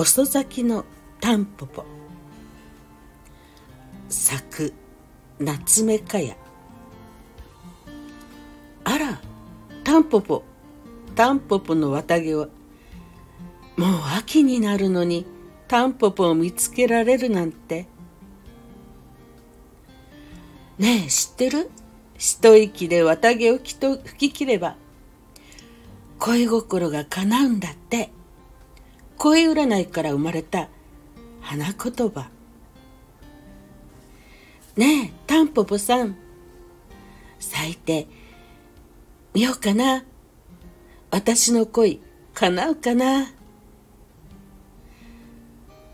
遅咲きのタンポポ。咲く夏目かや。あらタンポポ。タンポポの綿毛はもう秋になるのにタンポポを見つけられるなんて。ねえ知ってる？一息で綿毛をきと吹き切れば恋心が叶うんだって。恋占いから生まれた花言葉。ねえタンポポさん。咲いてみようかな。私の恋叶うかな。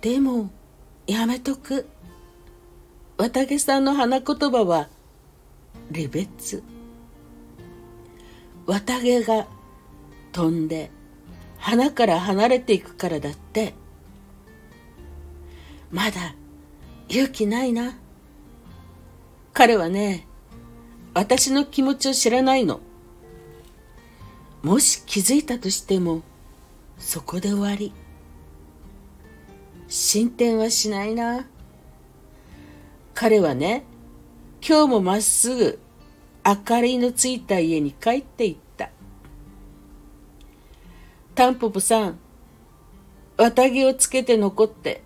でもやめとく。綿毛さんの花言葉は離別。綿毛が飛んで花から離れていくからだって。まだ勇気ないな。彼はね私の気持ちを知らないの。もし気づいたとしてもそこで終わり。進展はしないな。彼はね今日もまっすぐ明かりのついた家に帰っていった。タンポポさん綿毛をつけて残って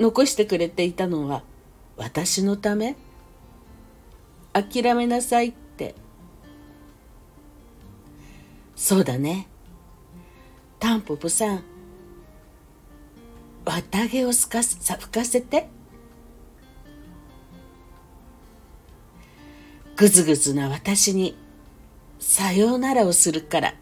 残してくれていたのは私のため？諦めなさいって。そうだね。タンポポさん綿毛をすかすさ吹かせて。ぐずぐずな私にさようならをするから。